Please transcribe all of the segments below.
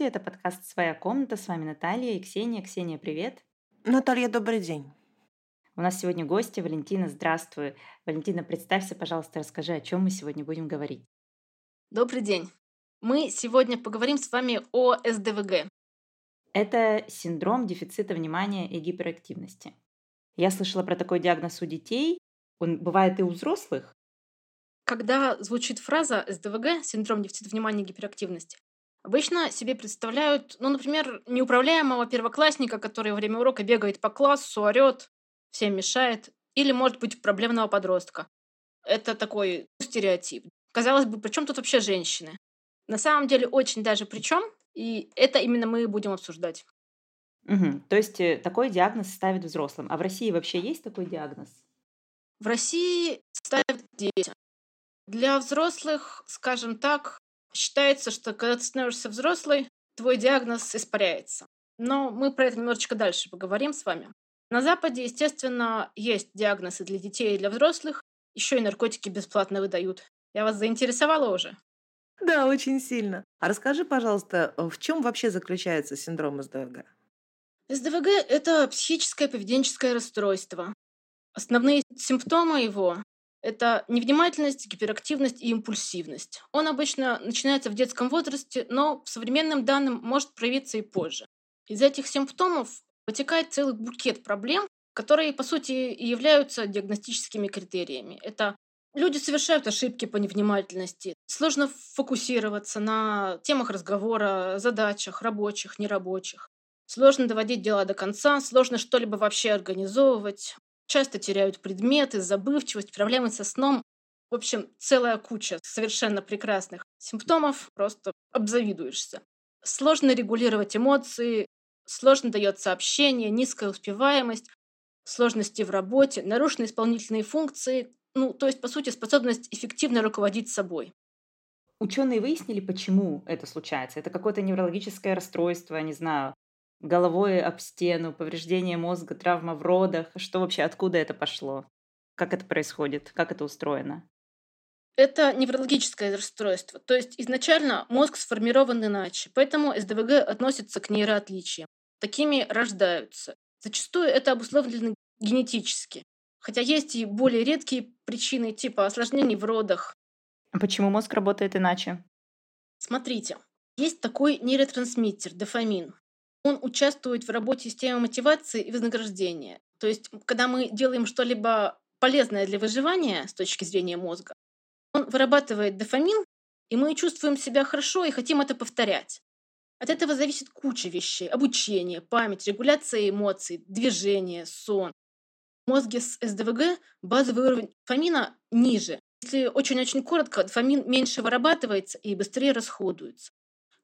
Здравствуйте, это подкаст «Своя комната». С вами Наталья и Ксения. Ксения, привет. Наталья, добрый день. У нас сегодня гости. Валентина, здравствуй. Валентина, представься, пожалуйста, расскажи, о чем мы сегодня будем говорить. Добрый день. Мы сегодня поговорим с вами о СДВГ. Это синдром дефицита внимания и гиперактивности. Я слышала про такой диагноз у детей. Он бывает и у взрослых. Когда звучит фраза СДВГ, синдром дефицита внимания и гиперактивности, Обычно себе представляют, ну, например, неуправляемого первоклассника, который во время урока бегает по классу, орет, всем мешает, или, может быть, проблемного подростка. Это такой стереотип. Казалось бы, при чем тут вообще женщины? На самом деле очень даже при чем, и это именно мы будем обсуждать. Угу. То есть э, такой диагноз ставят взрослым. А в России вообще есть такой диагноз? В России ставят детям. Для взрослых, скажем так, Считается, что когда ты становишься взрослой, твой диагноз испаряется. Но мы про это немножечко дальше поговорим с вами. На Западе, естественно, есть диагнозы для детей и для взрослых. Еще и наркотики бесплатно выдают. Я вас заинтересовала уже? Да, очень сильно. А расскажи, пожалуйста, в чем вообще заключается синдром СДВГ? СДВГ – это психическое поведенческое расстройство. Основные симптомы его это невнимательность, гиперактивность и импульсивность. Он обычно начинается в детском возрасте, но в современным данным может проявиться и позже. Из этих симптомов вытекает целый букет проблем, которые, по сути, и являются диагностическими критериями. Это люди совершают ошибки по невнимательности, сложно фокусироваться на темах разговора, задачах, рабочих, нерабочих. Сложно доводить дела до конца, сложно что-либо вообще организовывать, часто теряют предметы, забывчивость, проблемы со сном. В общем, целая куча совершенно прекрасных симптомов, просто обзавидуешься. Сложно регулировать эмоции, сложно дается общение, низкая успеваемость, сложности в работе, нарушены исполнительные функции, ну, то есть, по сути, способность эффективно руководить собой. Ученые выяснили, почему это случается. Это какое-то неврологическое расстройство, не знаю, головой об стену, повреждение мозга, травма в родах. Что вообще, откуда это пошло? Как это происходит? Как это устроено? Это неврологическое расстройство. То есть изначально мозг сформирован иначе, поэтому СДВГ относится к нейроотличиям. Такими рождаются. Зачастую это обусловлено генетически. Хотя есть и более редкие причины, типа осложнений в родах. А почему мозг работает иначе? Смотрите, есть такой нейротрансмиттер, дофамин. Он участвует в работе системы мотивации и вознаграждения. То есть, когда мы делаем что-либо полезное для выживания с точки зрения мозга, он вырабатывает дофамин, и мы чувствуем себя хорошо и хотим это повторять. От этого зависит куча вещей. Обучение, память, регуляция эмоций, движение, сон. В мозге с СДВГ базовый уровень дофамина ниже. Если очень-очень коротко, дофамин меньше вырабатывается и быстрее расходуется.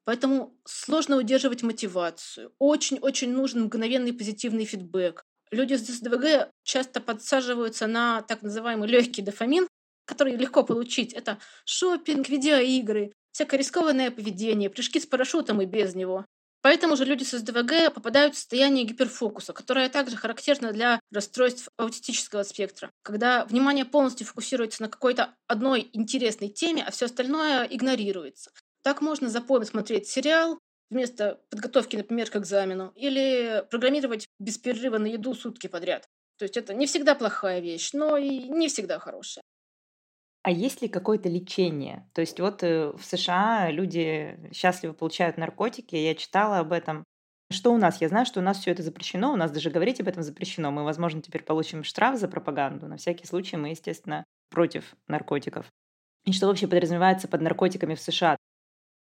Поэтому сложно удерживать мотивацию. Очень-очень нужен мгновенный позитивный фидбэк. Люди с СДВГ часто подсаживаются на так называемый легкий дофамин, который легко получить. Это шопинг, видеоигры, всякое рискованное поведение, прыжки с парашютом и без него. Поэтому же люди с СДВГ попадают в состояние гиперфокуса, которое также характерно для расстройств аутистического спектра, когда внимание полностью фокусируется на какой-то одной интересной теме, а все остальное игнорируется. Так можно запомнить смотреть сериал вместо подготовки, например, к экзамену, или программировать без перерыва на еду сутки подряд. То есть это не всегда плохая вещь, но и не всегда хорошая. А есть ли какое-то лечение? То есть вот э, в США люди счастливо получают наркотики, я читала об этом. Что у нас? Я знаю, что у нас все это запрещено, у нас даже говорить об этом запрещено. Мы, возможно, теперь получим штраф за пропаганду. На всякий случай мы, естественно, против наркотиков. И что вообще подразумевается под наркотиками в США?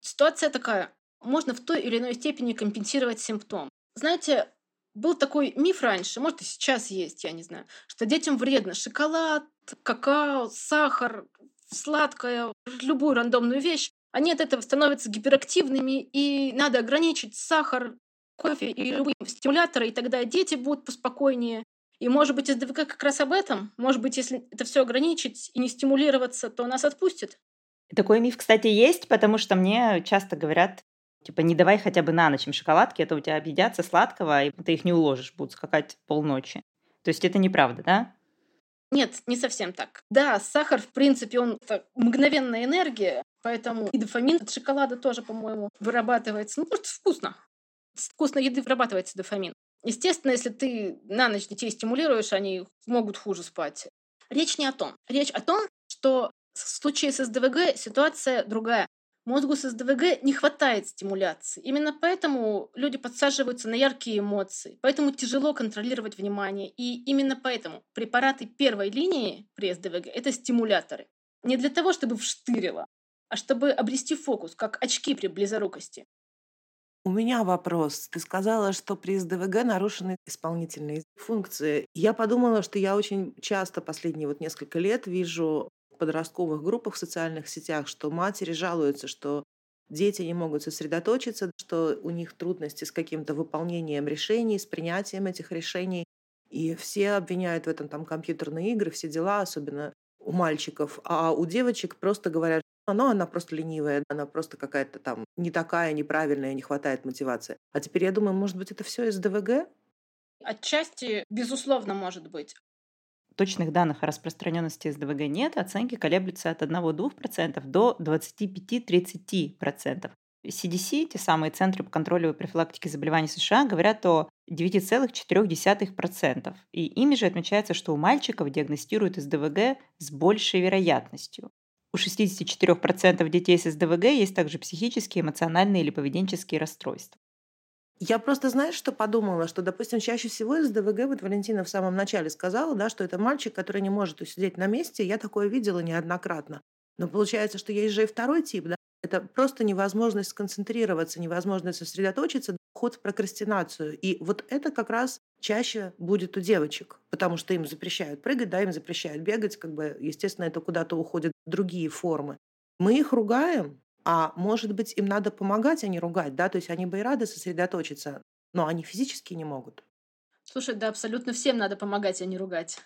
Ситуация такая. Можно в той или иной степени компенсировать симптом. Знаете, был такой миф раньше, может и сейчас есть, я не знаю, что детям вредно шоколад, какао, сахар, сладкое, любую рандомную вещь. Они от этого становятся гиперактивными, и надо ограничить сахар, кофе и любые стимуляторы, и тогда дети будут поспокойнее. И, может быть, СДВК как раз об этом. Может быть, если это все ограничить и не стимулироваться, то нас отпустит. Такой миф, кстати, есть, потому что мне часто говорят, типа, не давай хотя бы на ночь им шоколадки, это у тебя объедятся сладкого, и ты их не уложишь, будут скакать полночи. То есть это неправда, да? Нет, не совсем так. Да, сахар, в принципе, он мгновенная энергия, Поэтому и дофамин от шоколада тоже, по-моему, вырабатывается. Ну, просто вкусно. С вкусной еды вырабатывается дофамин. Естественно, если ты на ночь детей стимулируешь, они могут хуже спать. Речь не о том. Речь о том, что в случае с СДВГ ситуация другая. Мозгу с СДВГ не хватает стимуляции. Именно поэтому люди подсаживаются на яркие эмоции. Поэтому тяжело контролировать внимание. И именно поэтому препараты первой линии при СДВГ – это стимуляторы. Не для того, чтобы вштырило, а чтобы обрести фокус, как очки при близорукости. У меня вопрос. Ты сказала, что при СДВГ нарушены исполнительные функции. Я подумала, что я очень часто последние вот несколько лет вижу подростковых группах в социальных сетях, что матери жалуются, что дети не могут сосредоточиться, что у них трудности с каким-то выполнением решений, с принятием этих решений. И все обвиняют в этом там компьютерные игры, все дела, особенно у мальчиков. А у девочек просто говорят, ну, она просто ленивая, она просто какая-то там не такая, неправильная, не хватает мотивации. А теперь я думаю, может быть, это все из ДВГ? Отчасти, безусловно, может быть. Точных данных о распространенности СДВГ нет, оценки колеблются от 1-2% до 25-30%. CDC, те самые Центры по контролю и профилактике заболеваний США, говорят о 9,4%. И ими же отмечается, что у мальчиков диагностируют СДВГ с большей вероятностью. У 64% детей с СДВГ есть также психические, эмоциональные или поведенческие расстройства. Я просто, знаешь, что подумала, что, допустим, чаще всего из ДВГ, вот Валентина в самом начале сказала, да, что это мальчик, который не может усидеть на месте. Я такое видела неоднократно. Но получается, что есть же и второй тип, да? Это просто невозможность сконцентрироваться, невозможность сосредоточиться, ход в прокрастинацию. И вот это как раз чаще будет у девочек, потому что им запрещают прыгать, да, им запрещают бегать, как бы, естественно, это куда-то уходят другие формы. Мы их ругаем, а может быть, им надо помогать, а не ругать, да, то есть они бы и рады сосредоточиться, но они физически не могут. Слушай, да, абсолютно всем надо помогать, а не ругать.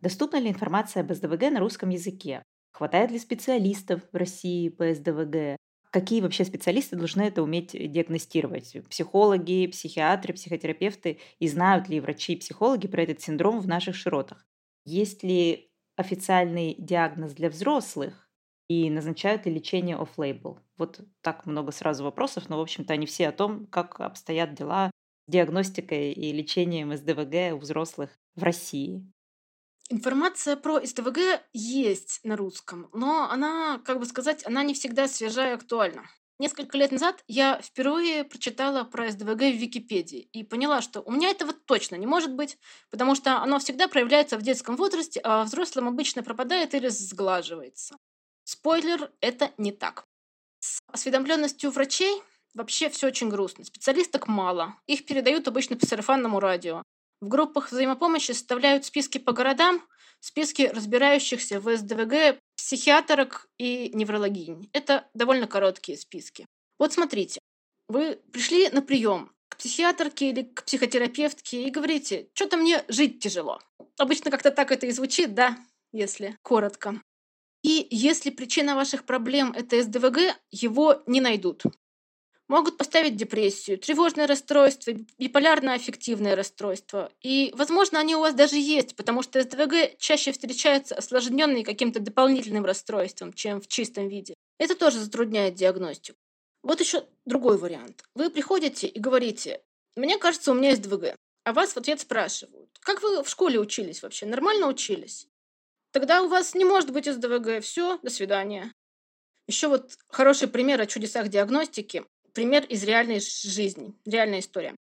Доступна ли информация об СДВГ на русском языке? Хватает ли специалистов в России по СДВГ? Какие вообще специалисты должны это уметь диагностировать? Психологи, психиатры, психотерапевты? И знают ли врачи и психологи про этот синдром в наших широтах? Есть ли официальный диагноз для взрослых и назначают ли лечение off-label? Вот так много сразу вопросов, но, в общем-то, они все о том, как обстоят дела с диагностикой и лечением СДВГ у взрослых в России. Информация про СДВГ есть на русском, но она, как бы сказать, она не всегда свежая и актуальна. Несколько лет назад я впервые прочитала про СДВГ в Википедии и поняла, что у меня этого точно не может быть, потому что оно всегда проявляется в детском возрасте, а взрослым обычно пропадает или сглаживается. Спойлер, это не так. С осведомленностью врачей вообще все очень грустно. Специалисток мало. Их передают обычно по сарафанному радио. В группах взаимопомощи составляют списки по городам, списки разбирающихся в СДВГ психиатрок и неврологинь. Это довольно короткие списки. Вот смотрите, вы пришли на прием к психиатрке или к психотерапевтке и говорите, что-то мне жить тяжело. Обычно как-то так это и звучит, да, если коротко. И если причина ваших проблем это СДВГ, его не найдут. Могут поставить депрессию, тревожное расстройство, биполярное аффективное расстройство. И, возможно, они у вас даже есть, потому что СДВГ чаще встречаются осложненные каким-то дополнительным расстройством, чем в чистом виде. Это тоже затрудняет диагностику. Вот еще другой вариант. Вы приходите и говорите, мне кажется, у меня СДВГ. А вас в ответ спрашивают, как вы в школе учились вообще? Нормально учились? Тогда у вас не может быть СДВГ. Все, до свидания. Еще вот хороший пример о чудесах диагностики пример из реальной жизни, реальная история.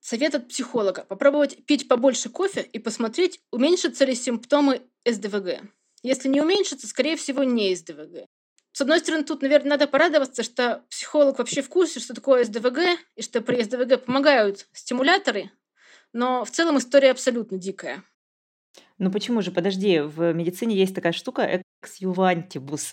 Совет от психолога. Попробовать пить побольше кофе и посмотреть, уменьшатся ли симптомы СДВГ. Если не уменьшится, скорее всего, не СДВГ. С одной стороны, тут, наверное, надо порадоваться, что психолог вообще в курсе, что такое СДВГ, и что при СДВГ помогают стимуляторы, но в целом история абсолютно дикая. Ну почему же? Подожди, в медицине есть такая штука экс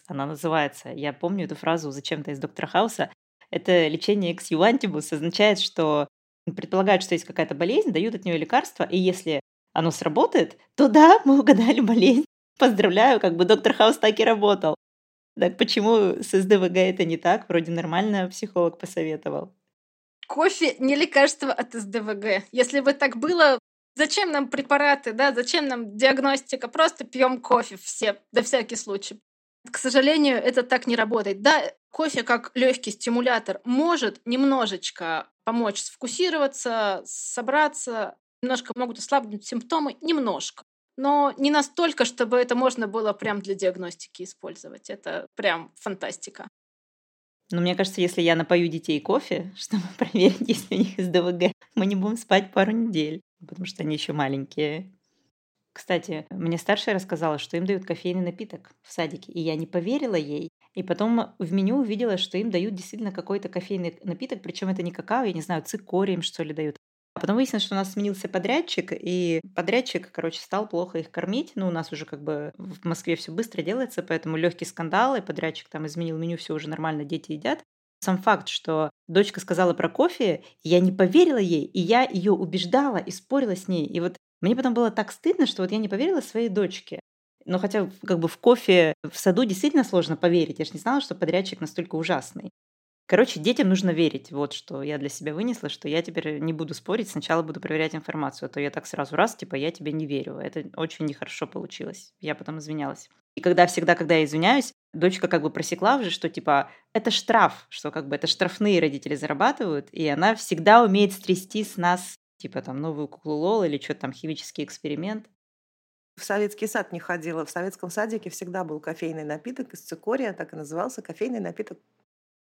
она называется. Я помню эту фразу зачем-то из доктора Хауса это лечение ex юантибус означает, что предполагают, что есть какая-то болезнь, дают от нее лекарство, и если оно сработает, то да, мы угадали болезнь. Поздравляю, как бы доктор Хаус так и работал. Так почему с СДВГ это не так? Вроде нормально психолог посоветовал. Кофе не лекарство от СДВГ. Если бы так было, Зачем нам препараты, да, зачем нам диагностика? Просто пьем кофе все, на всякий случай. К сожалению, это так не работает. Да, кофе как легкий стимулятор может немножечко помочь сфокусироваться, собраться, немножко могут ослабнуть симптомы, немножко. Но не настолько, чтобы это можно было прям для диагностики использовать. Это прям фантастика. Но мне кажется, если я напою детей кофе, чтобы проверить, есть ли у них СДВГ, мы не будем спать пару недель, потому что они еще маленькие. Кстати, мне старшая рассказала, что им дают кофейный напиток в садике, и я не поверила ей. И потом в меню увидела, что им дают действительно какой-то кофейный напиток, причем это не какао, я не знаю, цикорий им что ли дают. А потом выяснилось, что у нас сменился подрядчик, и подрядчик, короче, стал плохо их кормить. Ну, у нас уже как бы в Москве все быстро делается, поэтому легкий скандал, и подрядчик там изменил меню, все уже нормально, дети едят. Сам факт, что дочка сказала про кофе, я не поверила ей, и я ее убеждала и спорила с ней. И вот мне потом было так стыдно, что вот я не поверила своей дочке. Но хотя как бы в кофе в саду действительно сложно поверить. Я же не знала, что подрядчик настолько ужасный. Короче, детям нужно верить. Вот что я для себя вынесла, что я теперь не буду спорить, сначала буду проверять информацию, а то я так сразу раз, типа, я тебе не верю. Это очень нехорошо получилось. Я потом извинялась. И когда всегда, когда я извиняюсь, дочка как бы просекла уже, что типа это штраф, что как бы это штрафные родители зарабатывают, и она всегда умеет стрясти с нас типа там новую куклу Лол или что-то там химический эксперимент. В советский сад не ходила. В советском садике всегда был кофейный напиток из цикория, так и назывался кофейный напиток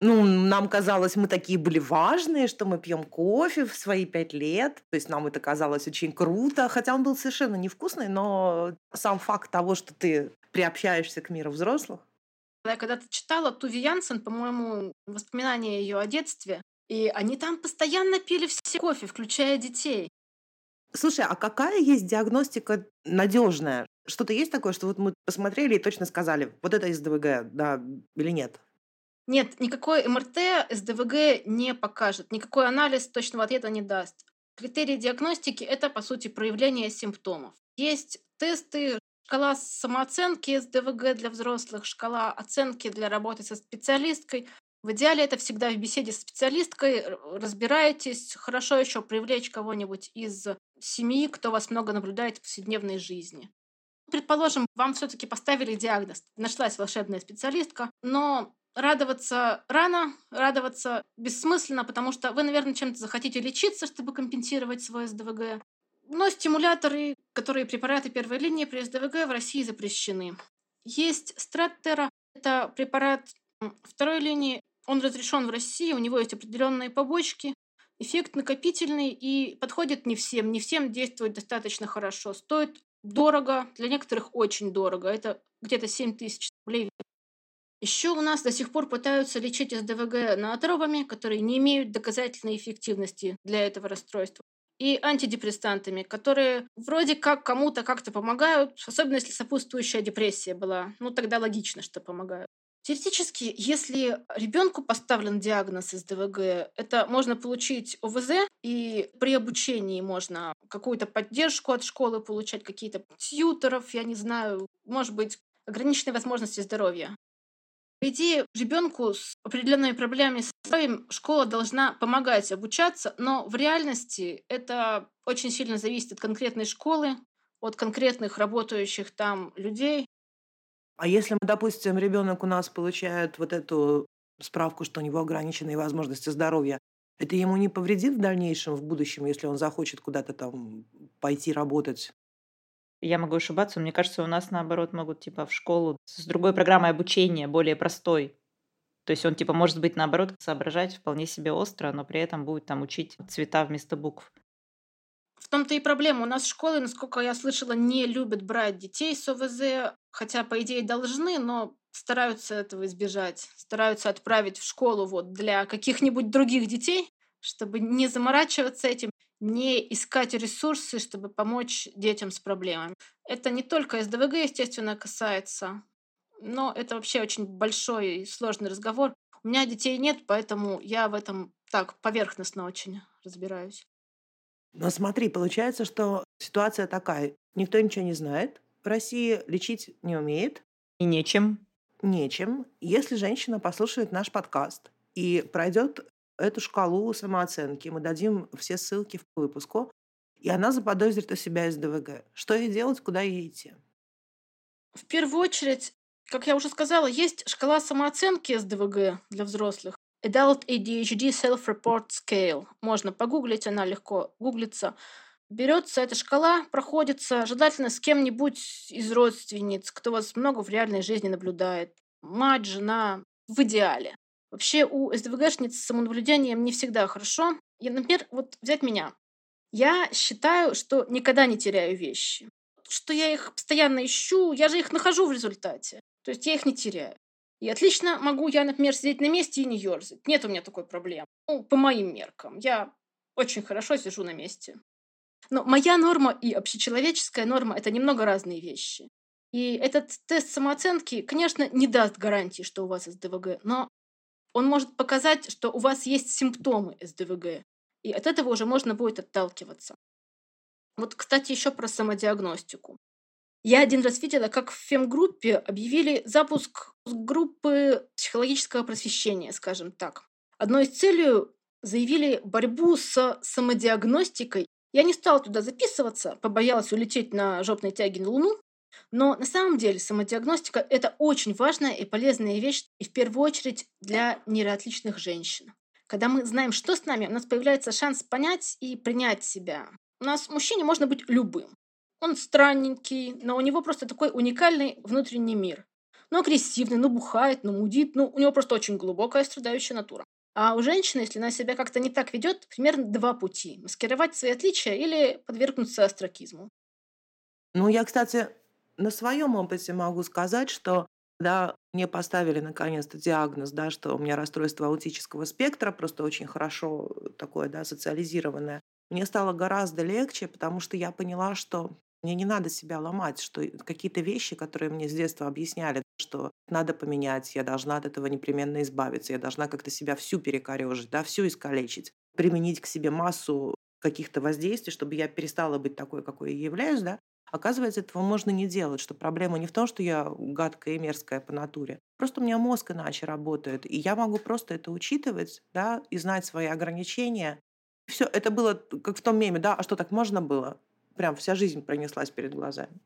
ну, нам казалось, мы такие были важные, что мы пьем кофе в свои пять лет. То есть нам это казалось очень круто, хотя он был совершенно невкусный, но сам факт того, что ты приобщаешься к миру взрослых. Я когда-то читала Туви Янсен, по-моему, воспоминания ее о детстве, и они там постоянно пили все кофе, включая детей. Слушай, а какая есть диагностика надежная? Что-то есть такое, что вот мы посмотрели и точно сказали, вот это из ДВГ, да или нет? Нет, никакой МРТ СДВГ не покажет, никакой анализ точного ответа не даст. Критерии диагностики – это, по сути, проявление симптомов. Есть тесты, шкала самооценки СДВГ для взрослых, шкала оценки для работы со специалисткой. В идеале это всегда в беседе с специалисткой, разбираетесь, хорошо еще привлечь кого-нибудь из семьи, кто вас много наблюдает в повседневной жизни. Предположим, вам все-таки поставили диагноз, нашлась волшебная специалистка, но радоваться рано, радоваться бессмысленно, потому что вы, наверное, чем-то захотите лечиться, чтобы компенсировать свой СДВГ. Но стимуляторы, которые препараты первой линии при СДВГ в России запрещены. Есть Страттера, это препарат второй линии, он разрешен в России, у него есть определенные побочки, эффект накопительный и подходит не всем, не всем действует достаточно хорошо, стоит дорого, для некоторых очень дорого, это где-то 7 тысяч рублей еще у нас до сих пор пытаются лечить СДВГ наотропами, которые не имеют доказательной эффективности для этого расстройства. И антидепрессантами, которые вроде как кому-то как-то помогают, особенно если сопутствующая депрессия была. Ну, тогда логично, что помогают. Теоретически, если ребенку поставлен диагноз СДВГ, это можно получить ОВЗ, и при обучении можно какую-то поддержку от школы получать, какие-то тьютеров, я не знаю, может быть, ограниченные возможности здоровья. По идее, ребенку с определенными проблемами с здоровьем школа должна помогать обучаться, но в реальности это очень сильно зависит от конкретной школы, от конкретных работающих там людей. А если, допустим, ребенок у нас получает вот эту справку, что у него ограниченные возможности здоровья, это ему не повредит в дальнейшем, в будущем, если он захочет куда-то там пойти работать? Я могу ошибаться, мне кажется, у нас наоборот могут типа в школу с другой программой обучения, более простой. То есть он типа может быть наоборот соображать вполне себе остро, но при этом будет там учить цвета вместо букв. В том-то и проблема. У нас школы, насколько я слышала, не любят брать детей с ОВЗ, хотя, по идее, должны, но стараются этого избежать. Стараются отправить в школу вот для каких-нибудь других детей, чтобы не заморачиваться этим не искать ресурсы, чтобы помочь детям с проблемами. Это не только СДВГ, естественно, касается, но это вообще очень большой и сложный разговор. У меня детей нет, поэтому я в этом так поверхностно очень разбираюсь. Но смотри, получается, что ситуация такая. Никто ничего не знает. В России лечить не умеет. И нечем. Нечем. Если женщина послушает наш подкаст и пройдет эту шкалу самооценки. Мы дадим все ссылки в выпуску. и она заподозрит у себя СДВГ. Что ей делать, куда ей идти? В первую очередь, как я уже сказала, есть шкала самооценки СДВГ для взрослых. Adult ADHD Self-Report Scale. Можно погуглить, она легко гуглится. Берется эта шкала, проходится желательно с кем-нибудь из родственниц, кто вас много в реальной жизни наблюдает. Мать, жена, в идеале. Вообще у СДВГшниц с самонаблюдением не всегда хорошо. Я, например, вот взять меня. Я считаю, что никогда не теряю вещи. Что я их постоянно ищу, я же их нахожу в результате. То есть я их не теряю. И отлично могу я, например, сидеть на месте и не ерзать. Нет у меня такой проблемы. Ну, по моим меркам. Я очень хорошо сижу на месте. Но моя норма и общечеловеческая норма – это немного разные вещи. И этот тест самооценки, конечно, не даст гарантии, что у вас СДВГ, но он может показать, что у вас есть симптомы СДВГ. И от этого уже можно будет отталкиваться. Вот, кстати, еще про самодиагностику. Я один раз видела, как в фемгруппе объявили запуск группы психологического просвещения, скажем так. Одной из целей заявили борьбу с самодиагностикой я не стала туда записываться, побоялась улететь на жопной тяге на Луну. Но на самом деле самодиагностика – это очень важная и полезная вещь, и в первую очередь для нейроотличных женщин. Когда мы знаем, что с нами, у нас появляется шанс понять и принять себя. У нас мужчине можно быть любым. Он странненький, но у него просто такой уникальный внутренний мир. Ну, агрессивный, ну, бухает, ну, мудит, ну, у него просто очень глубокая страдающая натура. А у женщины, если она себя как-то не так ведет, примерно два пути. Маскировать свои отличия или подвергнуться астракизму. Ну, я, кстати, на своем опыте могу сказать, что когда мне поставили наконец-то диагноз, да, что у меня расстройство аутического спектра, просто очень хорошо такое, да, социализированное, мне стало гораздо легче, потому что я поняла, что мне не надо себя ломать, что какие-то вещи, которые мне с детства объясняли, что надо поменять, я должна от этого непременно избавиться, я должна как-то себя всю перекорежить, да, всю искалечить, применить к себе массу каких-то воздействий, чтобы я перестала быть такой, какой я являюсь, да, Оказывается, этого можно не делать, что проблема не в том, что я гадкая и мерзкая по натуре. Просто у меня мозг иначе работает, и я могу просто это учитывать, да, и знать свои ограничения. Все, это было как в том меме, да, а что так можно было? Прям вся жизнь пронеслась перед глазами.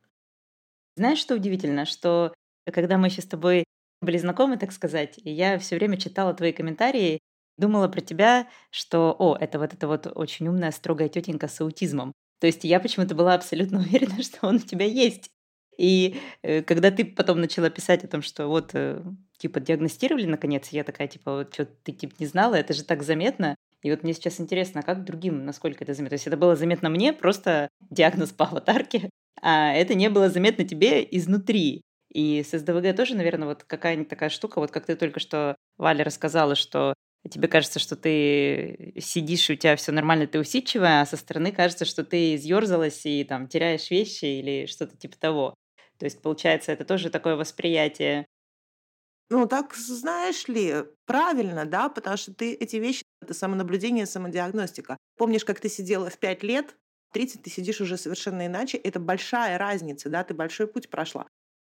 Знаешь, что удивительно, что когда мы еще с тобой были знакомы, так сказать, и я все время читала твои комментарии, думала про тебя, что, о, это вот эта вот очень умная, строгая тетенька с аутизмом. То есть я почему-то была абсолютно уверена, что он у тебя есть. И э, когда ты потом начала писать о том, что вот, э, типа, диагностировали наконец, я такая, типа, вот что ты, типа, не знала, это же так заметно. И вот мне сейчас интересно, а как другим, насколько это заметно? То есть это было заметно мне, просто диагноз по аватарке, а это не было заметно тебе изнутри. И с СДВГ тоже, наверное, вот какая-нибудь такая штука, вот как ты только что, Валя, рассказала, что тебе кажется, что ты сидишь, у тебя все нормально, ты усидчивая, а со стороны кажется, что ты изъерзалась и там теряешь вещи или что-то типа того. То есть, получается, это тоже такое восприятие. Ну, так, знаешь ли, правильно, да, потому что ты эти вещи, это самонаблюдение, самодиагностика. Помнишь, как ты сидела в пять лет, 30 ты сидишь уже совершенно иначе, это большая разница, да, ты большой путь прошла.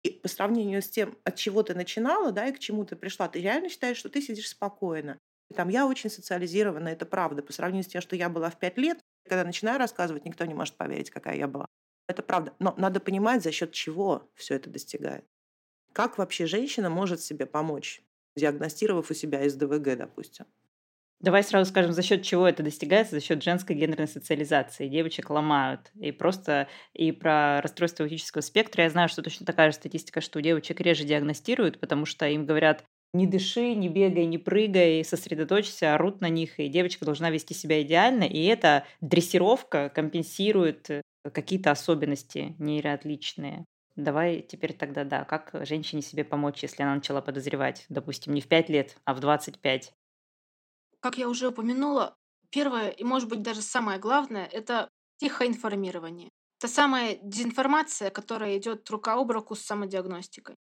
И по сравнению с тем, от чего ты начинала, да, и к чему ты пришла, ты реально считаешь, что ты сидишь спокойно. Там я очень социализирована, это правда. По сравнению с тем, что я была в пять лет, когда начинаю рассказывать, никто не может поверить, какая я была. Это правда. Но надо понимать, за счет чего все это достигает. Как вообще женщина может себе помочь, диагностировав у себя СДВГ, допустим? Давай сразу скажем, за счет чего это достигается, за счет женской гендерной социализации. Девочек ломают. И просто и про расстройство аутического спектра я знаю, что точно такая же статистика, что у девочек реже диагностируют, потому что им говорят, не дыши, не бегай, не прыгай, сосредоточься, орут на них, и девочка должна вести себя идеально, и эта дрессировка компенсирует э, какие-то особенности нейроотличные. Давай теперь тогда, да, как женщине себе помочь, если она начала подозревать, допустим, не в 5 лет, а в 25? Как я уже упомянула, первое и, может быть, даже самое главное – это тихое информирование. Это самая дезинформация, которая идет рука об руку с самодиагностикой.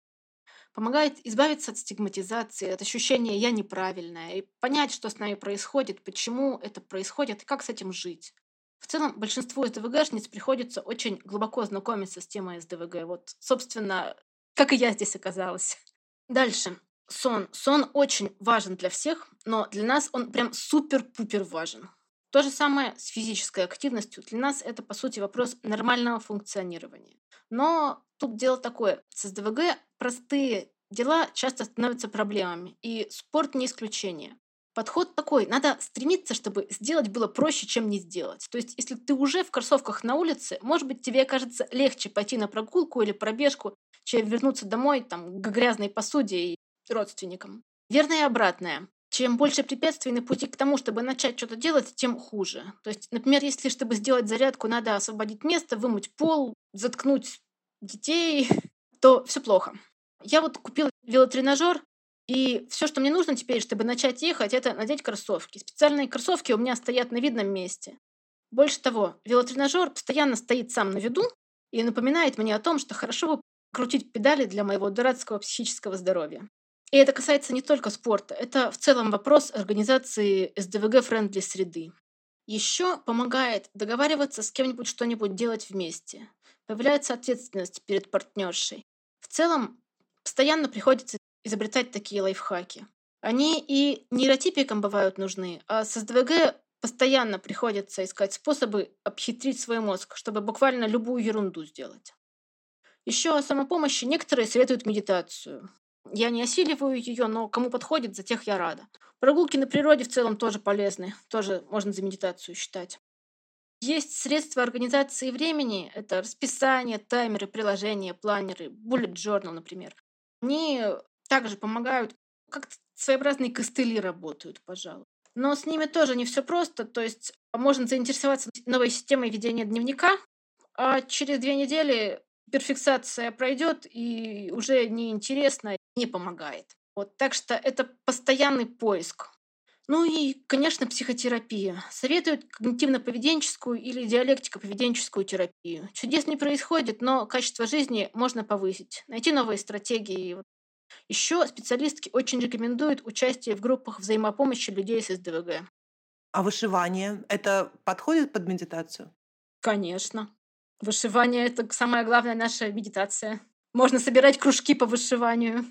Помогает избавиться от стигматизации, от ощущения «я неправильная» и понять, что с нами происходит, почему это происходит и как с этим жить. В целом, большинству СДВГшниц приходится очень глубоко знакомиться с темой СДВГ. Вот, собственно, как и я здесь оказалась. Дальше. Сон. Сон очень важен для всех, но для нас он прям супер-пупер важен. То же самое с физической активностью. Для нас это, по сути, вопрос нормального функционирования. Но тут дело такое. С СДВГ простые дела часто становятся проблемами, и спорт не исключение. Подход такой, надо стремиться, чтобы сделать было проще, чем не сделать. То есть, если ты уже в кроссовках на улице, может быть, тебе кажется легче пойти на прогулку или пробежку, чем вернуться домой там, к грязной посуде и родственникам. Верно и обратное. Чем больше препятствий на пути к тому, чтобы начать что-то делать, тем хуже. То есть, например, если чтобы сделать зарядку, надо освободить место, вымыть пол, заткнуть детей, то все плохо. Я вот купила велотренажер, и все, что мне нужно теперь, чтобы начать ехать, это надеть кроссовки. Специальные кроссовки у меня стоят на видном месте. Больше того, велотренажер постоянно стоит сам на виду и напоминает мне о том, что хорошо бы крутить педали для моего дурацкого психического здоровья. И это касается не только спорта, это в целом вопрос организации СДВГ- friendly среды. Еще помогает договариваться с кем-нибудь что-нибудь делать вместе. Появляется ответственность перед партнершей. В целом, постоянно приходится изобретать такие лайфхаки. Они и нейротипикам бывают нужны, а с СДВГ постоянно приходится искать способы обхитрить свой мозг, чтобы буквально любую ерунду сделать. Еще о самопомощи некоторые советуют медитацию. Я не осиливаю ее, но кому подходит, за тех я рада. Прогулки на природе в целом тоже полезны, тоже можно за медитацию считать. Есть средства организации времени, это расписание, таймеры, приложения, планеры, bullet journal, например. Они также помогают, как своеобразные костыли работают, пожалуй. Но с ними тоже не все просто, то есть можно заинтересоваться новой системой ведения дневника, а через две недели перфиксация пройдет и уже неинтересно, не помогает. Вот, так что это постоянный поиск. Ну и, конечно, психотерапия. Советуют когнитивно-поведенческую или диалектико-поведенческую терапию. Чудес не происходит, но качество жизни можно повысить. Найти новые стратегии. Еще специалистки очень рекомендуют участие в группах взаимопомощи людей с СДВГ. А вышивание это подходит под медитацию? Конечно. Вышивание — это самая главная наша медитация. Можно собирать кружки по вышиванию.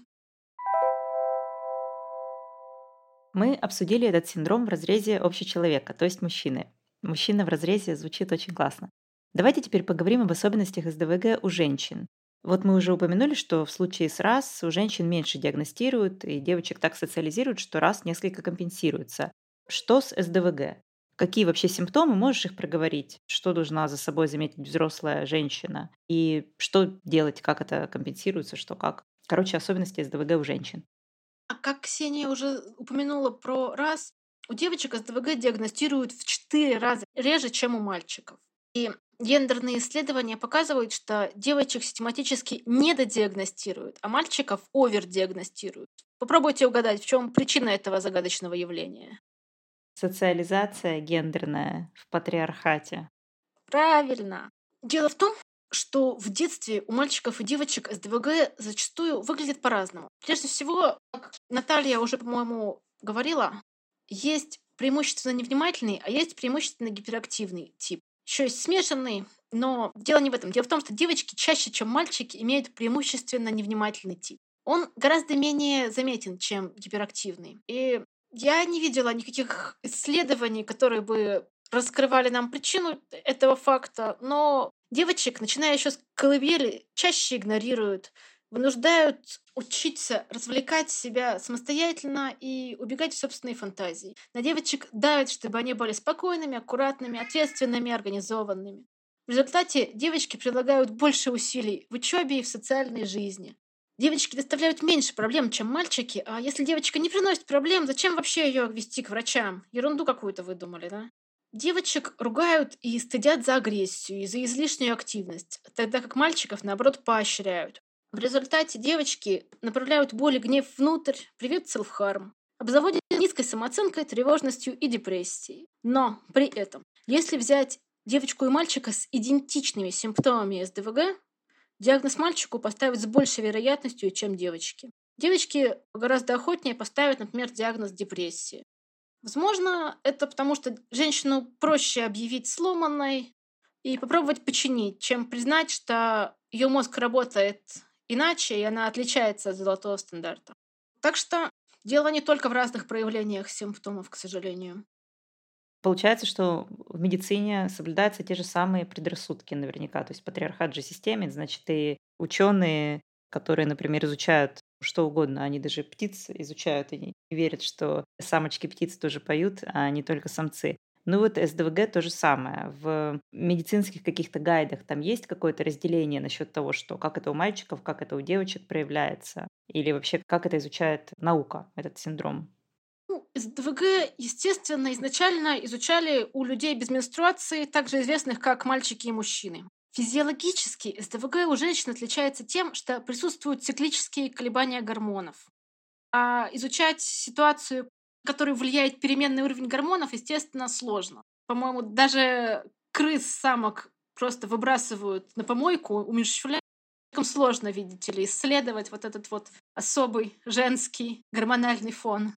Мы обсудили этот синдром в разрезе общечеловека, то есть мужчины. Мужчина в разрезе звучит очень классно. Давайте теперь поговорим об особенностях СДВГ у женщин. Вот мы уже упомянули, что в случае с РАС у женщин меньше диагностируют, и девочек так социализируют, что РАС несколько компенсируется. Что с СДВГ? Какие вообще симптомы? Можешь их проговорить? Что должна за собой заметить взрослая женщина? И что делать, как это компенсируется, что как? Короче, особенности СДВГ у женщин. А как Ксения уже упомянула про РАС, у девочек СДВГ диагностируют в 4 раза реже, чем у мальчиков. И Гендерные исследования показывают, что девочек систематически недодиагностируют, а мальчиков овердиагностируют. Попробуйте угадать, в чем причина этого загадочного явления. Социализация гендерная в патриархате. Правильно. Дело в том, что в детстве у мальчиков и девочек СДВГ зачастую выглядит по-разному. Прежде всего, как Наталья уже, по-моему, говорила, есть преимущественно невнимательный, а есть преимущественно гиперактивный тип еще есть смешанный, но дело не в этом. Дело в том, что девочки чаще, чем мальчики, имеют преимущественно невнимательный тип. Он гораздо менее заметен, чем гиперактивный. И я не видела никаких исследований, которые бы раскрывали нам причину этого факта, но девочек, начиная еще с колыбели, чаще игнорируют, вынуждают учиться развлекать себя самостоятельно и убегать в собственные фантазии. На девочек давят, чтобы они были спокойными, аккуратными, ответственными, организованными. В результате девочки прилагают больше усилий в учебе и в социальной жизни. Девочки доставляют меньше проблем, чем мальчики, а если девочка не приносит проблем, зачем вообще ее вести к врачам? Ерунду какую-то выдумали, да? Девочек ругают и стыдят за агрессию и за излишнюю активность, тогда как мальчиков, наоборот, поощряют. В результате девочки направляют боль и гнев внутрь, привет селфхарм, обзаводят низкой самооценкой, тревожностью и депрессией. Но при этом, если взять девочку и мальчика с идентичными симптомами СДВГ, диагноз мальчику поставят с большей вероятностью, чем девочки. Девочки гораздо охотнее поставят, например, диагноз депрессии. Возможно, это потому, что женщину проще объявить сломанной и попробовать починить, чем признать, что ее мозг работает иначе, и она отличается от золотого стандарта. Так что дело не только в разных проявлениях симптомов, к сожалению. Получается, что в медицине соблюдаются те же самые предрассудки наверняка. То есть патриархат же системен, значит, и ученые, которые, например, изучают что угодно, они даже птиц изучают и верят, что самочки птиц тоже поют, а не только самцы. Ну вот СДВГ то же самое. В медицинских каких-то гайдах там есть какое-то разделение насчет того, что как это у мальчиков, как это у девочек проявляется, или вообще как это изучает наука, этот синдром? Ну, СДВГ, естественно, изначально изучали у людей без менструации, также известных как мальчики и мужчины. Физиологически СДВГ у женщин отличается тем, что присутствуют циклические колебания гормонов. А изучать ситуацию который влияет переменный уровень гормонов, естественно, сложно. По-моему, даже крыс самок просто выбрасывают на помойку, умерщвляют. Сложно, видите ли, исследовать вот этот вот особый женский гормональный фон.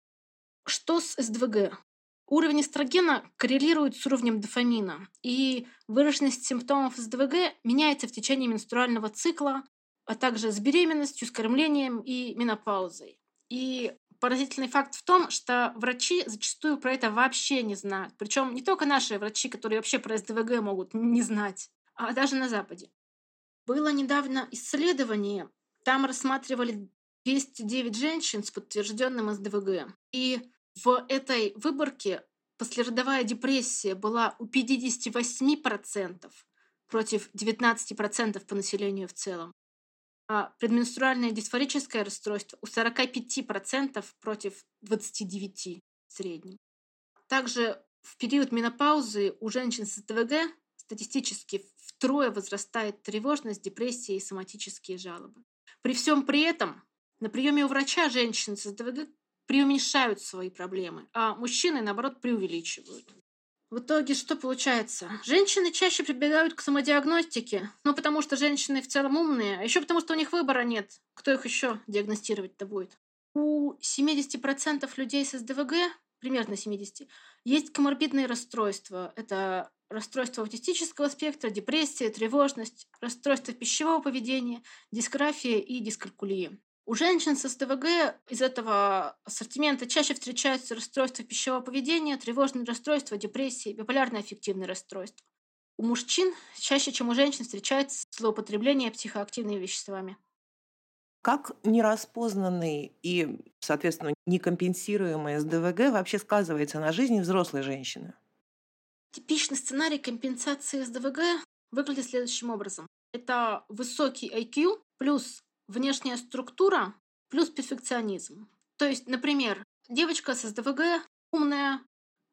Что с СДВГ? Уровень эстрогена коррелирует с уровнем дофамина, и выраженность симптомов СДВГ меняется в течение менструального цикла, а также с беременностью, с кормлением и менопаузой. И поразительный факт в том, что врачи зачастую про это вообще не знают. Причем не только наши врачи, которые вообще про СДВГ могут не знать, а даже на Западе. Было недавно исследование, там рассматривали 209 женщин с подтвержденным СДВГ. И в этой выборке послеродовая депрессия была у 58% против 19% по населению в целом а предменструальное дисфорическое расстройство у 45% против 29% в среднем. Также в период менопаузы у женщин с СДВГ статистически втрое возрастает тревожность, депрессия и соматические жалобы. При всем при этом на приеме у врача женщины с СДВГ преуменьшают свои проблемы, а мужчины, наоборот, преувеличивают. В итоге что получается? Женщины чаще прибегают к самодиагностике, ну потому что женщины в целом умные, а еще потому что у них выбора нет. Кто их еще диагностировать-то будет? У 70% людей с СДВГ, примерно 70, есть коморбидные расстройства. Это расстройство аутистического спектра, депрессия, тревожность, расстройство пищевого поведения, дисграфия и дискалькулия. У женщин с СДВГ из этого ассортимента чаще встречаются расстройства пищевого поведения, тревожные расстройства, депрессии, биполярное аффективное расстройство. У мужчин чаще, чем у женщин, встречается злоупотребление психоактивными веществами. Как нераспознанный и, соответственно, некомпенсируемый СДВГ вообще сказывается на жизни взрослой женщины? Типичный сценарий компенсации СДВГ выглядит следующим образом. Это высокий IQ плюс внешняя структура плюс перфекционизм. То есть, например, девочка с СДВГ умная,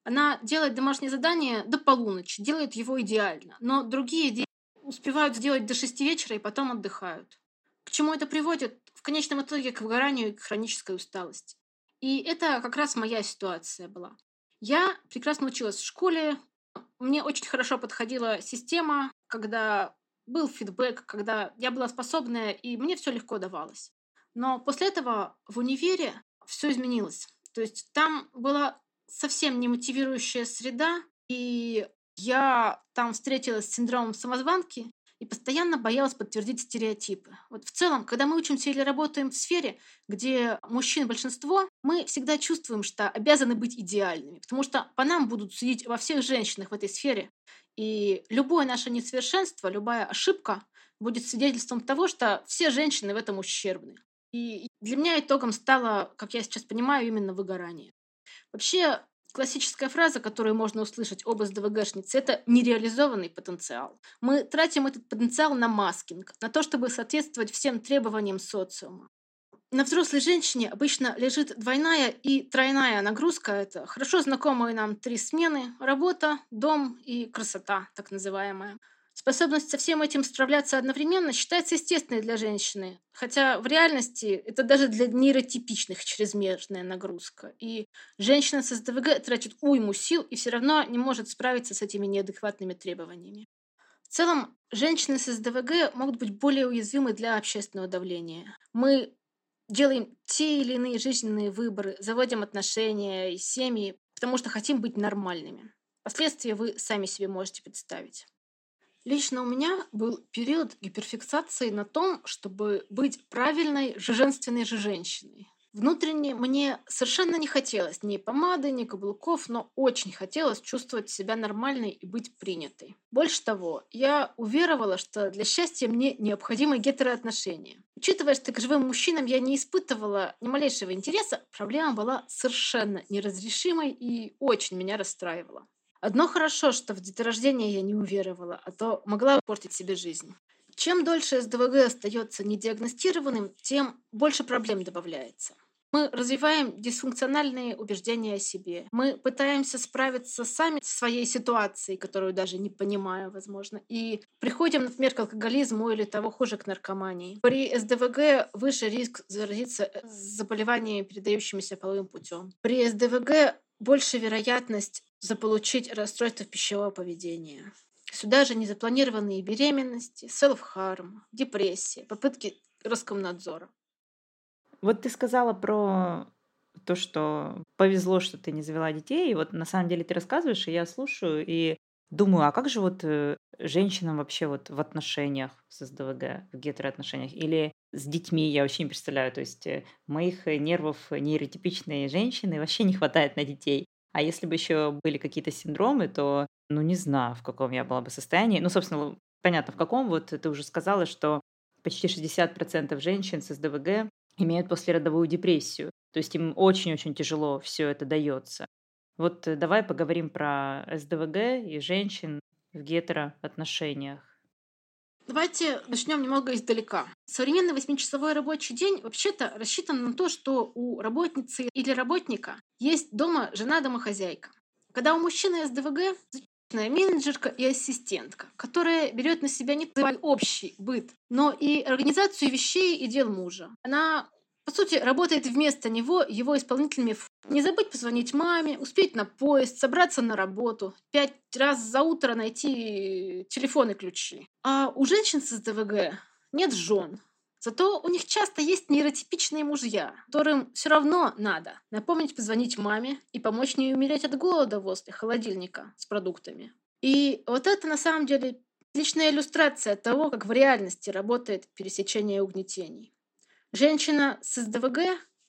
она делает домашнее задание до полуночи, делает его идеально, но другие успевают сделать до 6 вечера и потом отдыхают. К чему это приводит? В конечном итоге к выгоранию и к хронической усталости. И это как раз моя ситуация была. Я прекрасно училась в школе, мне очень хорошо подходила система, когда был фидбэк, когда я была способная, и мне все легко давалось. Но после этого в универе все изменилось. То есть там была совсем не мотивирующая среда, и я там встретилась с синдромом самозванки и постоянно боялась подтвердить стереотипы. Вот в целом, когда мы учимся или работаем в сфере, где мужчин большинство, мы всегда чувствуем, что обязаны быть идеальными, потому что по нам будут судить во всех женщинах в этой сфере. И любое наше несовершенство, любая ошибка будет свидетельством того, что все женщины в этом ущербны. И для меня итогом стало, как я сейчас понимаю, именно выгорание. Вообще, классическая фраза, которую можно услышать об СДВГшнице, это нереализованный потенциал. Мы тратим этот потенциал на маскинг, на то, чтобы соответствовать всем требованиям социума. На взрослой женщине обычно лежит двойная и тройная нагрузка. Это хорошо знакомые нам три смены – работа, дом и красота, так называемая. Способность со всем этим справляться одновременно считается естественной для женщины, хотя в реальности это даже для нейротипичных чрезмерная нагрузка. И женщина с СДВГ тратит уйму сил и все равно не может справиться с этими неадекватными требованиями. В целом, женщины с СДВГ могут быть более уязвимы для общественного давления. Мы делаем те или иные жизненные выборы, заводим отношения семьи, потому что хотим быть нормальными. Последствия вы сами себе можете представить. Лично у меня был период гиперфиксации на том, чтобы быть правильной женственной же женщиной. Внутренне мне совершенно не хотелось ни помады, ни каблуков, но очень хотелось чувствовать себя нормальной и быть принятой. Больше того, я уверовала, что для счастья мне необходимы гетероотношения. Учитывая, что к живым мужчинам я не испытывала ни малейшего интереса, проблема была совершенно неразрешимой и очень меня расстраивала. Одно хорошо, что в деторождение я не уверовала, а то могла портить себе жизнь. Чем дольше СДВГ остается недиагностированным, тем больше проблем добавляется. Мы развиваем дисфункциональные убеждения о себе. Мы пытаемся справиться сами со своей ситуацией, которую даже не понимаю, возможно, и приходим, например, к алкоголизму или того хуже, к наркомании. При СДВГ выше риск заразиться э, заболеваниями, передающимися половым путем. При СДВГ больше вероятность заполучить расстройство пищевого поведения. Сюда же незапланированные беременности, селф-харм, депрессия, попытки Роскомнадзора. Вот ты сказала про то, что повезло, что ты не завела детей. И вот на самом деле ты рассказываешь, и я слушаю, и думаю, а как же вот э, женщинам вообще вот в отношениях с СДВГ, в гетероотношениях, или с детьми, я вообще не представляю. То есть э, моих нервов нейротипичной женщины вообще не хватает на детей. А если бы еще были какие-то синдромы, то, ну, не знаю, в каком я была бы состоянии. Ну, собственно, понятно, в каком. Вот ты уже сказала, что почти 60% женщин с СДВГ имеют послеродовую депрессию. То есть им очень-очень тяжело все это дается. Вот э, давай поговорим про СДВГ и женщин в гетероотношениях. Давайте начнем немного издалека. Современный восьмичасовой рабочий день вообще-то рассчитан на то, что у работницы или работника есть дома жена-домохозяйка. Когда у мужчины СДВГ, менеджерка и ассистентка, которая берет на себя не только общий быт, но и организацию вещей и дел мужа. Она по сути, работает вместо него его исполнительными Не забыть позвонить маме, успеть на поезд, собраться на работу, пять раз за утро найти телефон и ключи. А у женщин с СДВГ нет жен. Зато у них часто есть нейротипичные мужья, которым все равно надо напомнить позвонить маме и помочь не умереть от голода возле холодильника с продуктами. И вот это на самом деле отличная иллюстрация того, как в реальности работает пересечение угнетений. Женщина с СДВГ,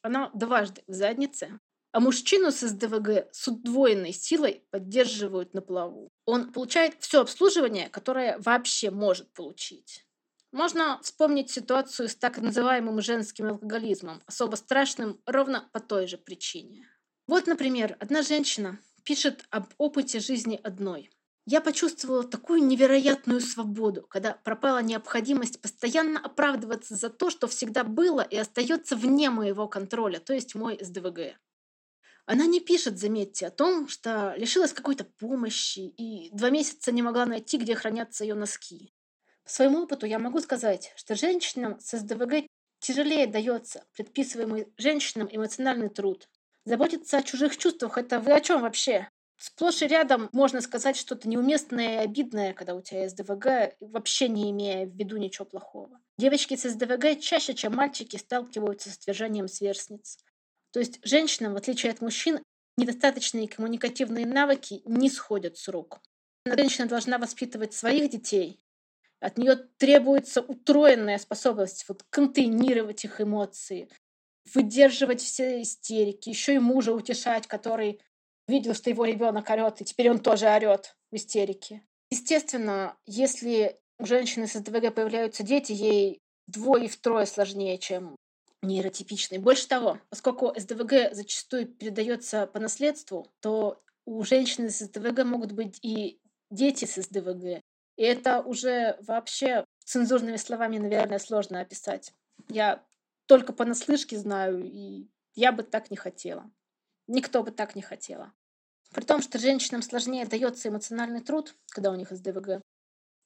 она дважды в заднице, а мужчину с СДВГ с удвоенной силой поддерживают на плаву. Он получает все обслуживание, которое вообще может получить. Можно вспомнить ситуацию с так называемым женским алкоголизмом, особо страшным ровно по той же причине. Вот, например, одна женщина пишет об опыте жизни одной. Я почувствовала такую невероятную свободу, когда пропала необходимость постоянно оправдываться за то, что всегда было и остается вне моего контроля, то есть мой СДВГ. Она не пишет, заметьте, о том, что лишилась какой-то помощи и два месяца не могла найти, где хранятся ее носки. По своему опыту я могу сказать, что женщинам с СДВГ тяжелее дается предписываемый женщинам эмоциональный труд. Заботиться о чужих чувствах – это вы о чем вообще? Сплошь и рядом можно сказать что-то неуместное и обидное, когда у тебя СДВГ, вообще не имея в виду ничего плохого. Девочки с СДВГ чаще, чем мальчики, сталкиваются с отвержением сверстниц. То есть женщинам, в отличие от мужчин, недостаточные коммуникативные навыки не сходят с рук. Женщина должна воспитывать своих детей, от нее требуется утроенная способность вот контейнировать их эмоции, выдерживать все истерики, еще и мужа утешать, который видел, что его ребенок орет, и теперь он тоже орет в истерике. Естественно, если у женщины с СДВГ появляются дети, ей вдвое и втрое сложнее, чем нейротипичный. Больше того, поскольку СДВГ зачастую передается по наследству, то у женщины с СДВГ могут быть и дети с СДВГ, и это уже вообще цензурными словами, наверное, сложно описать. Я только понаслышке знаю, и я бы так не хотела. Никто бы так не хотела. При том, что женщинам сложнее дается эмоциональный труд, когда у них СДВГ,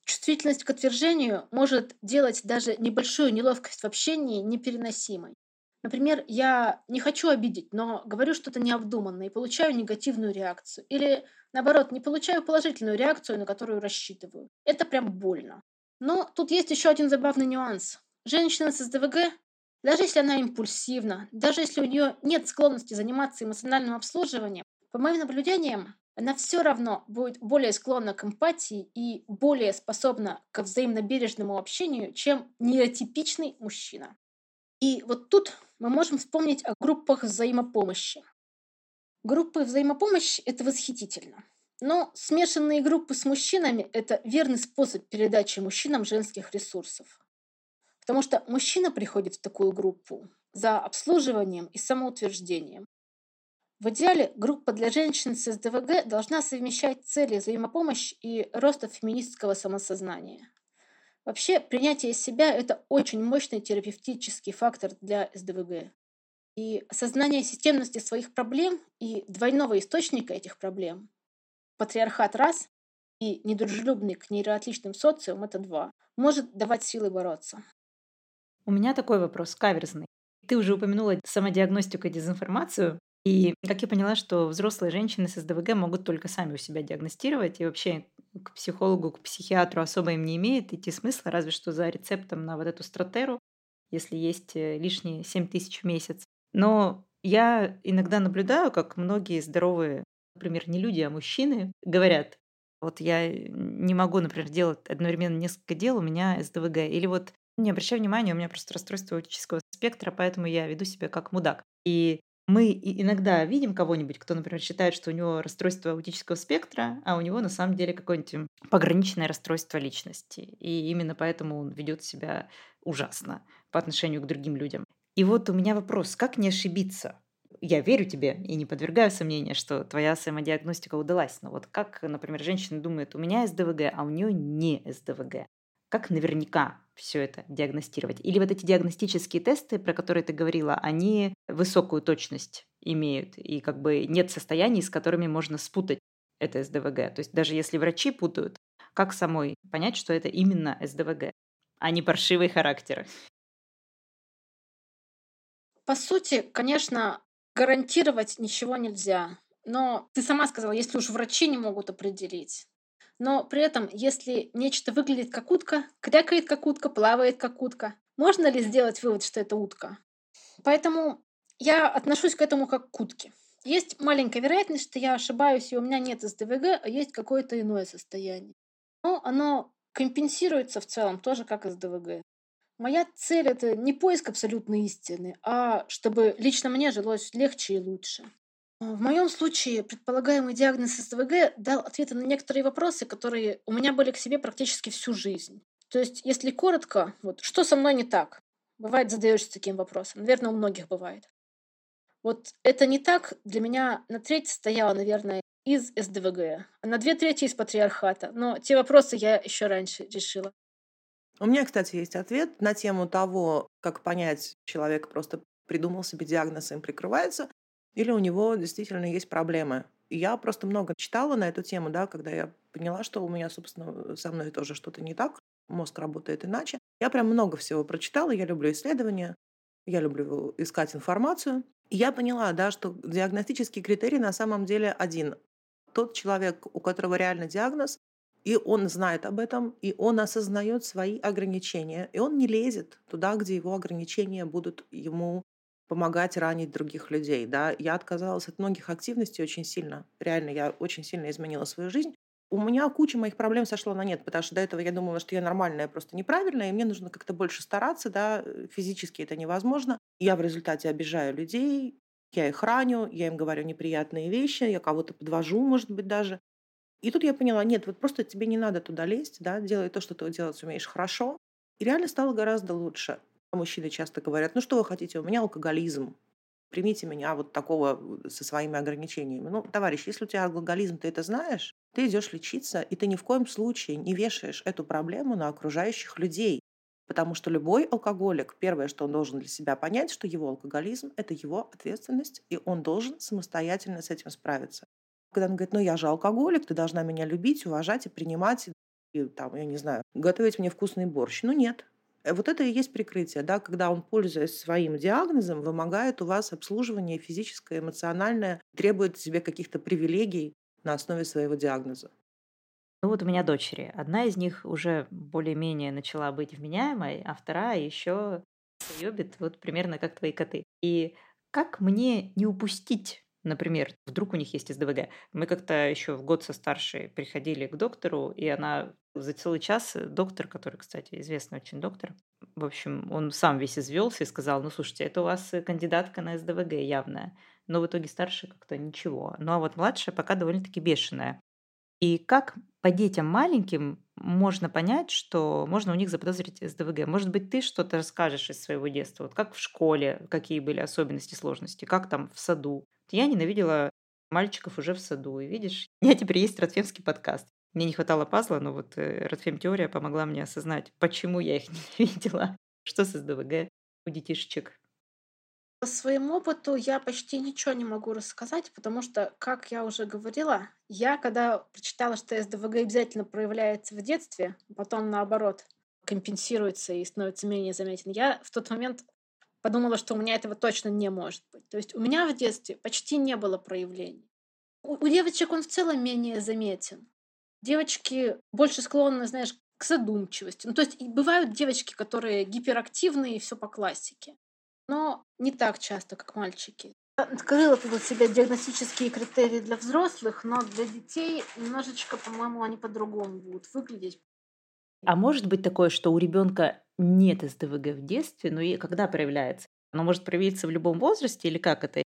чувствительность к отвержению может делать даже небольшую неловкость в общении непереносимой. Например, я не хочу обидеть, но говорю что-то необдуманное и получаю негативную реакцию. Или, наоборот, не получаю положительную реакцию, на которую рассчитываю. Это прям больно. Но тут есть еще один забавный нюанс. Женщина с СДВГ, даже если она импульсивна, даже если у нее нет склонности заниматься эмоциональным обслуживанием, по моим наблюдениям, она все равно будет более склонна к эмпатии и более способна к взаимно бережному общению, чем нейротипичный мужчина. И вот тут мы можем вспомнить о группах взаимопомощи. Группы взаимопомощи – это восхитительно. Но смешанные группы с мужчинами – это верный способ передачи мужчинам женских ресурсов. Потому что мужчина приходит в такую группу за обслуживанием и самоутверждением. В идеале группа для женщин с СДВГ должна совмещать цели взаимопомощи и роста феминистского самосознания. Вообще, принятие себя – это очень мощный терапевтический фактор для СДВГ. И осознание системности своих проблем и двойного источника этих проблем – патриархат раз и недружелюбный к нейроотличным социум – это два – может давать силы бороться. У меня такой вопрос, каверзный. Ты уже упомянула самодиагностику и дезинформацию. И как я поняла, что взрослые женщины с СДВГ могут только сами у себя диагностировать, и вообще к психологу, к психиатру особо им не имеет идти смысла, разве что за рецептом на вот эту стратеру, если есть э, лишние 7 тысяч в месяц. Но я иногда наблюдаю, как многие здоровые, например, не люди, а мужчины, говорят, вот я не могу, например, делать одновременно несколько дел, у меня СДВГ. Или вот не обращай внимания, у меня просто расстройство аутического спектра, поэтому я веду себя как мудак. И мы иногда видим кого-нибудь, кто, например, считает, что у него расстройство аутического спектра, а у него на самом деле какое-нибудь пограничное расстройство личности. И именно поэтому он ведет себя ужасно по отношению к другим людям. И вот у меня вопрос, как не ошибиться? Я верю тебе и не подвергаю сомнения, что твоя самодиагностика удалась. Но вот как, например, женщина думает, у меня СДВГ, а у нее не СДВГ. Как наверняка все это диагностировать? Или вот эти диагностические тесты, про которые ты говорила, они высокую точность имеют, и как бы нет состояний, с которыми можно спутать это СДВГ. То есть даже если врачи путают, как самой понять, что это именно СДВГ, а не паршивый характер? По сути, конечно, гарантировать ничего нельзя. Но ты сама сказала, если уж врачи не могут определить, но при этом, если нечто выглядит как утка, крякает как утка, плавает как утка, можно ли сделать вывод, что это утка? Поэтому я отношусь к этому как к утке. Есть маленькая вероятность, что я ошибаюсь, и у меня нет СДВГ, а есть какое-то иное состояние. Но оно компенсируется в целом тоже как СДВГ. Моя цель — это не поиск абсолютной истины, а чтобы лично мне жилось легче и лучше. В моем случае предполагаемый диагноз СДВГ дал ответы на некоторые вопросы, которые у меня были к себе практически всю жизнь. То есть, если коротко, вот что со мной не так? Бывает, задаешься таким вопросом. Наверное, у многих бывает. Вот это не так для меня на треть стояло, наверное, из СДВГ, а на две трети из патриархата. Но те вопросы я еще раньше решила. У меня, кстати, есть ответ на тему того, как понять, человек просто придумал себе диагноз им прикрывается или у него действительно есть проблемы. Я просто много читала на эту тему, да, когда я поняла, что у меня, собственно, со мной тоже что-то не так, мозг работает иначе. Я прям много всего прочитала, я люблю исследования, я люблю искать информацию. И я поняла, да, что диагностический критерий на самом деле один. Тот человек, у которого реально диагноз, и он знает об этом, и он осознает свои ограничения, и он не лезет туда, где его ограничения будут ему помогать ранить других людей. Да? Я отказалась от многих активностей очень сильно. Реально, я очень сильно изменила свою жизнь. У меня куча моих проблем сошло на нет, потому что до этого я думала, что я нормальная, просто неправильная, и мне нужно как-то больше стараться, да, физически это невозможно. Я в результате обижаю людей, я их раню, я им говорю неприятные вещи, я кого-то подвожу, может быть, даже. И тут я поняла, нет, вот просто тебе не надо туда лезть, да, делай то, что ты делать умеешь хорошо. И реально стало гораздо лучше. Мужчины часто говорят, ну что вы хотите, у меня алкоголизм, примите меня вот такого со своими ограничениями. Ну, товарищ, если у тебя алкоголизм, ты это знаешь, ты идешь лечиться, и ты ни в коем случае не вешаешь эту проблему на окружающих людей. Потому что любой алкоголик, первое, что он должен для себя понять, что его алкоголизм – это его ответственность, и он должен самостоятельно с этим справиться. Когда он говорит, ну я же алкоголик, ты должна меня любить, уважать и принимать, и там, я не знаю, готовить мне вкусный борщ. Ну нет, Э, вот это и есть прикрытие, да, когда он, пользуясь своим диагнозом, вымогает у вас обслуживание физическое, эмоциональное, требует себе каких-то привилегий на основе своего диагноза. Ну вот у меня дочери. Одна из них уже более-менее начала быть вменяемой, а вторая еще ёбит вот примерно как твои коты. И как мне не упустить Например, вдруг у них есть СДВГ. Мы как-то еще в год со старшей приходили к доктору, и она За целый час э, доктор, который, кстати, известный очень доктор, в общем, он сам весь извелся и сказал, ну, слушайте, это у вас э, кандидатка на СДВГ явная. Но в итоге старшая как-то ничего. Ну, а вот младшая пока довольно-таки бешеная. И как по детям маленьким можно понять, что можно у них заподозрить СДВГ? Может быть, ты что-то расскажешь из своего детства? Вот как в школе, какие были особенности, сложности, как там в саду? Я ненавидела мальчиков уже в саду. И видишь, у меня теперь есть Ротфемский подкаст. Мне не хватало пазла, но вот э, Ротфем-теория помогла мне осознать, почему я их ненавидела, что с СДВГ у детишечек. По своему опыту я почти ничего не могу рассказать, потому что, как я уже говорила, я когда прочитала, что СДВГ обязательно проявляется в детстве, потом наоборот компенсируется и становится менее заметен, я в тот момент подумала, что у меня этого точно не может быть. То есть у меня в детстве почти не было проявлений. У, у девочек он в целом менее заметен. Девочки больше склонны, знаешь, к задумчивости. Ну, то есть бывают девочки, которые гиперактивные и все по классике но не так часто, как мальчики. Открыла тут для себя диагностические критерии для взрослых, но для детей немножечко, по-моему, они по-другому будут выглядеть. А может быть такое, что у ребенка нет СДВГ в детстве, но и когда проявляется? Оно может проявиться в любом возрасте или как это?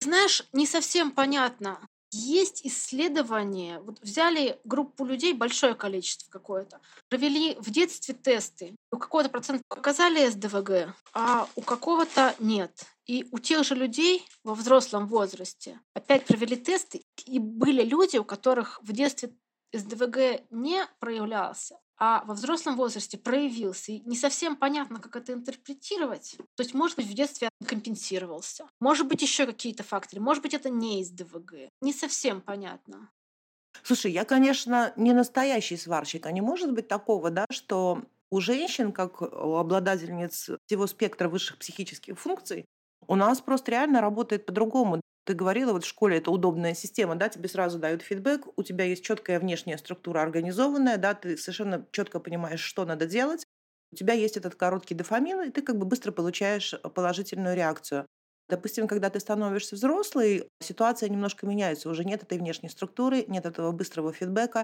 Знаешь, не совсем понятно. Есть исследования, вот взяли группу людей, большое количество какое-то, провели в детстве тесты. У какого-то процента показали СДВГ, а у какого-то нет. И у тех же людей во взрослом возрасте опять провели тесты, и были люди, у которых в детстве СДВГ не проявлялся, а во взрослом возрасте проявился. И не совсем понятно, как это интерпретировать. То есть, может быть, в детстве компенсировался. Может быть, еще какие-то факторы. Может быть, это не из ДВГ. Не совсем понятно. Слушай, я, конечно, не настоящий сварщик, а не может быть такого, да, что у женщин, как у обладательниц всего спектра высших психических функций, у нас просто реально работает по-другому. Ты говорила, вот в школе это удобная система, да, тебе сразу дают фидбэк, у тебя есть четкая внешняя структура организованная, да, ты совершенно четко понимаешь, что надо делать, у тебя есть этот короткий дофамин, и ты как бы быстро получаешь положительную реакцию. Допустим, когда ты становишься взрослый, ситуация немножко меняется, уже нет этой внешней структуры, нет этого быстрого фидбэка.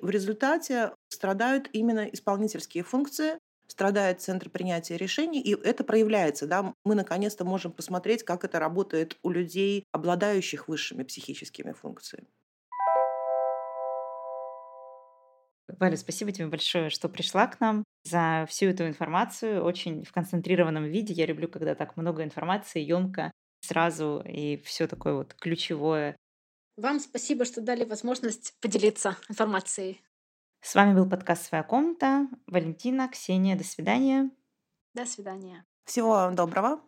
В результате страдают именно исполнительские функции, страдает центр принятия решений, и это проявляется. Да? Мы наконец-то можем посмотреть, как это работает у людей, обладающих высшими психическими функциями. Валя, спасибо тебе большое, что пришла к нам за всю эту информацию. Очень в концентрированном виде. Я люблю, когда так много информации, емко, сразу и все такое вот ключевое. Вам спасибо, что дали возможность поделиться информацией. С вами был подкаст «Своя комната». Валентина, Ксения, до свидания. До свидания. Всего вам доброго.